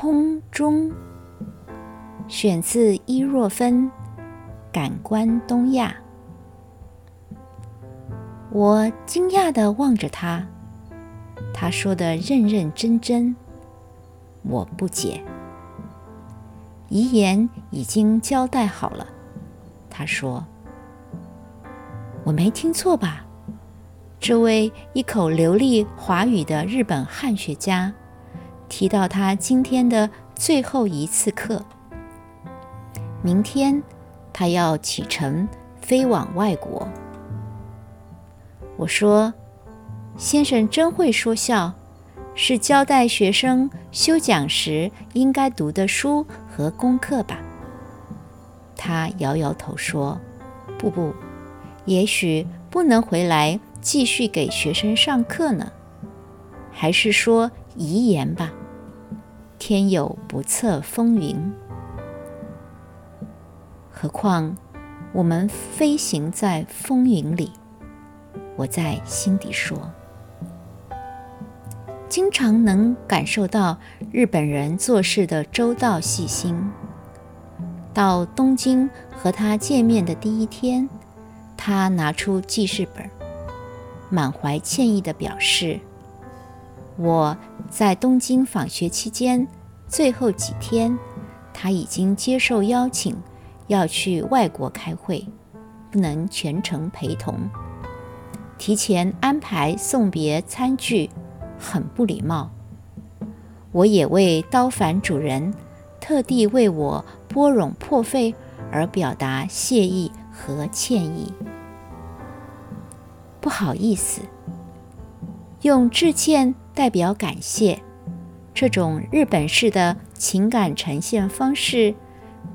空中，选自伊若芬《感官东亚》。我惊讶地望着他，他说的认认真真，我不解。遗言已经交代好了，他说：“我没听错吧？这位一口流利华语的日本汉学家。”提到他今天的最后一次课，明天他要启程飞往外国。我说：“先生真会说笑，是交代学生修讲时应该读的书和功课吧？”他摇摇头说：“不不，也许不能回来继续给学生上课呢。还是说遗言吧。”天有不测风云，何况我们飞行在风云里。我在心底说，经常能感受到日本人做事的周到细心。到东京和他见面的第一天，他拿出记事本，满怀歉意地表示。我在东京访学期间，最后几天，他已经接受邀请，要去外国开会，不能全程陪同。提前安排送别餐具，很不礼貌。我也为刀凡主人特地为我拨冗破费而表达谢意和歉意。不好意思，用致歉。代表感谢，这种日本式的情感呈现方式，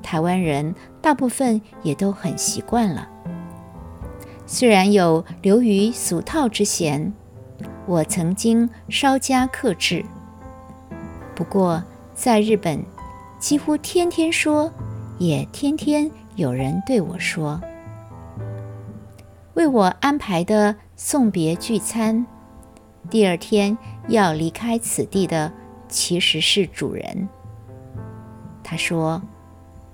台湾人大部分也都很习惯了。虽然有流于俗套之嫌，我曾经稍加克制。不过在日本，几乎天天说，也天天有人对我说，为我安排的送别聚餐。第二天要离开此地的其实是主人。他说：“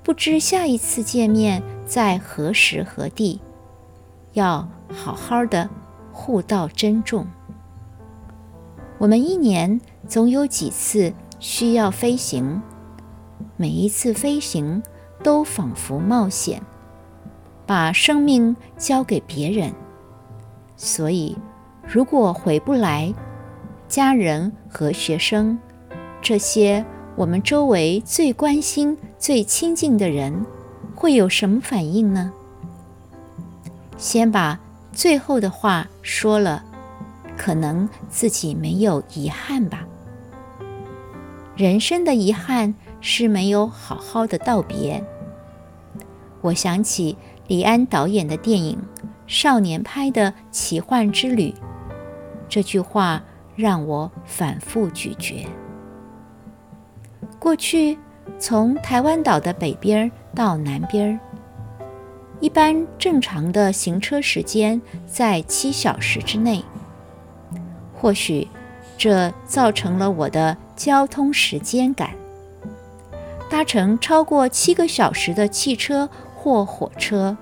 不知下一次见面在何时何地，要好好的互道珍重。我们一年总有几次需要飞行，每一次飞行都仿佛冒险，把生命交给别人，所以。”如果回不来，家人和学生，这些我们周围最关心、最亲近的人，会有什么反应呢？先把最后的话说了，可能自己没有遗憾吧。人生的遗憾是没有好好的道别。我想起李安导演的电影《少年拍的奇幻之旅》。这句话让我反复咀嚼。过去从台湾岛的北边到南边，一般正常的行车时间在七小时之内。或许这造成了我的交通时间感。搭乘超过七个小时的汽车或火车，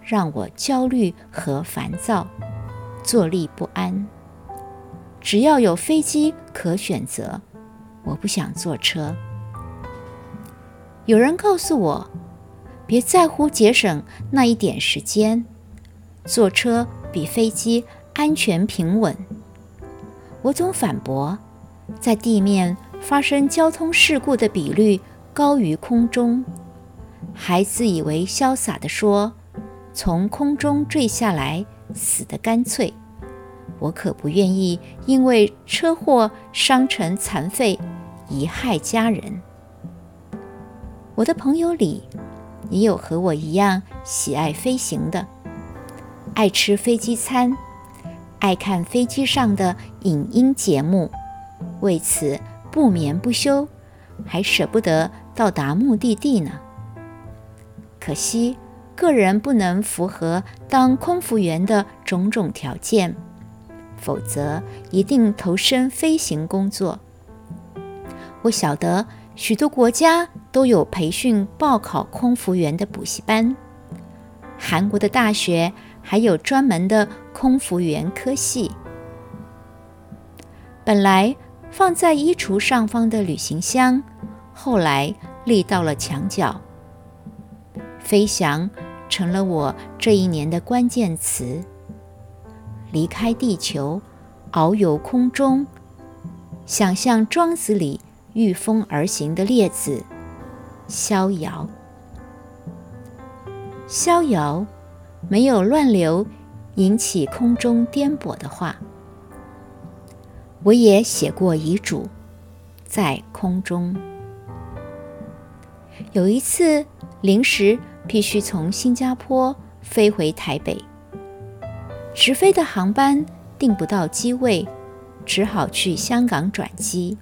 让我焦虑和烦躁，坐立不安。只要有飞机可选择，我不想坐车。有人告诉我，别在乎节省那一点时间，坐车比飞机安全平稳。我总反驳，在地面发生交通事故的比率高于空中，还自以为潇洒地说，从空中坠下来死得干脆。我可不愿意因为车祸伤成残废，贻害家人。我的朋友里也有和我一样喜爱飞行的，爱吃飞机餐，爱看飞机上的影音节目，为此不眠不休，还舍不得到达目的地呢。可惜个人不能符合当空服员的种种条件。否则，一定投身飞行工作。我晓得许多国家都有培训报考空服员的补习班。韩国的大学还有专门的空服员科系。本来放在衣橱上方的旅行箱，后来立到了墙角。飞翔成了我这一年的关键词。离开地球，遨游空中，想象庄子里。御风而行的列子，逍遥。逍遥，没有乱流引起空中颠簸的话。我也写过遗嘱，在空中。有一次临时必须从新加坡飞回台北，直飞的航班订不到机位，只好去香港转机。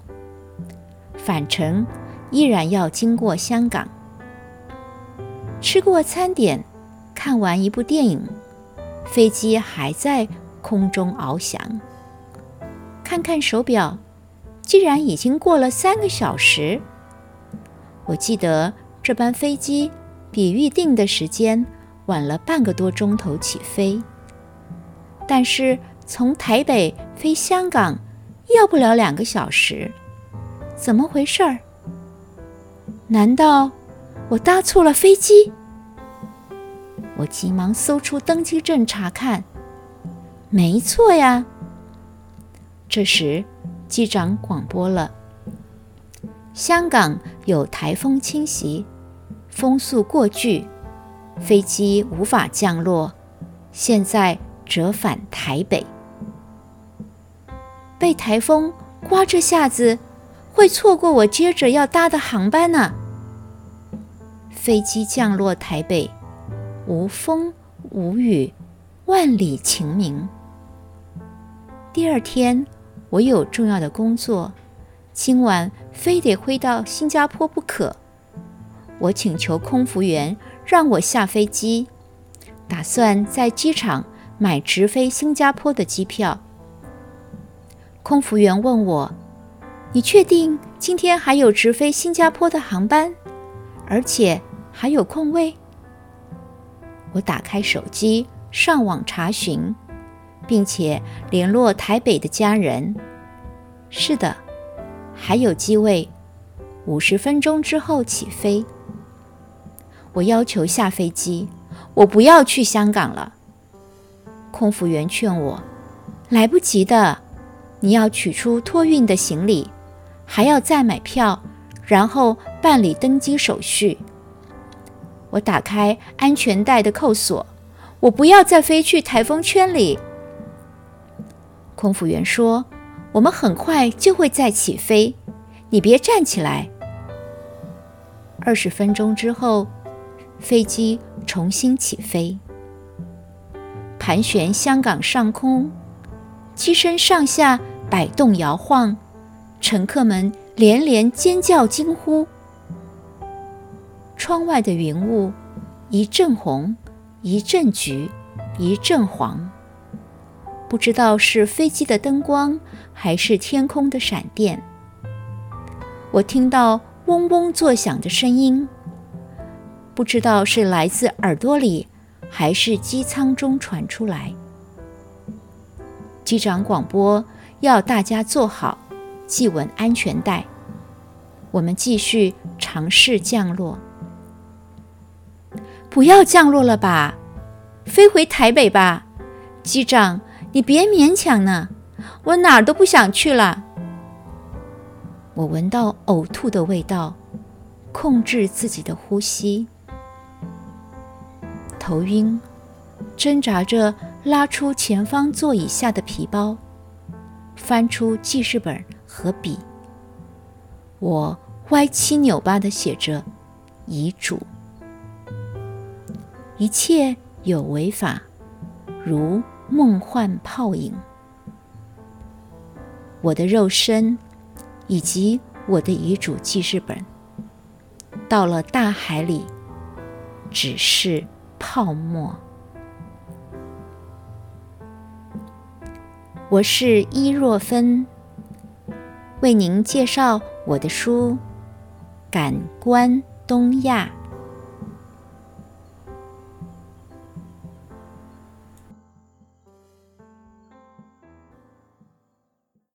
返程依然要经过香港，吃过餐点，看完一部电影，飞机还在空中翱翔。看看手表，既然已经过了三个小时。我记得这班飞机比预定的时间晚了半个多钟头起飞，但是从台北飞香港要不了两个小时。怎么回事儿？难道我搭错了飞机？我急忙搜出登机证查看，没错呀。这时机长广播了：香港有台风侵袭，风速过巨，飞机无法降落，现在折返台北。被台风刮这下子。会错过我接着要搭的航班呢。飞机降落台北，无风无雨，万里晴明。第二天我有重要的工作，今晚非得飞到新加坡不可。我请求空服员让我下飞机，打算在机场买直飞新加坡的机票。空服员问我。你确定今天还有直飞新加坡的航班，而且还有空位？我打开手机上网查询，并且联络台北的家人。是的，还有机位，五十分钟之后起飞。我要求下飞机，我不要去香港了。空服员劝我，来不及的，你要取出托运的行李。还要再买票，然后办理登机手续。我打开安全带的扣锁，我不要再飞去台风圈里。空服员说：“我们很快就会再起飞，你别站起来。”二十分钟之后，飞机重新起飞，盘旋香港上空，机身上下摆动摇晃。乘客们连连尖叫惊呼。窗外的云雾一阵红，一阵橘，一阵黄，不知道是飞机的灯光，还是天空的闪电。我听到嗡嗡作响的声音，不知道是来自耳朵里，还是机舱中传出来。机长广播要大家坐好。系稳安全带，我们继续尝试降落。不要降落了吧，飞回台北吧，机长，你别勉强呢，我哪儿都不想去了。我闻到呕吐的味道，控制自己的呼吸，头晕，挣扎着拉出前方座椅下的皮包，翻出记事本。和笔，我歪七扭八的写着遗嘱，一切有违法，如梦幻泡影。我的肉身以及我的遗嘱记事本，到了大海里，只是泡沫。我是伊若芬。为您介绍我的书《感官东亚。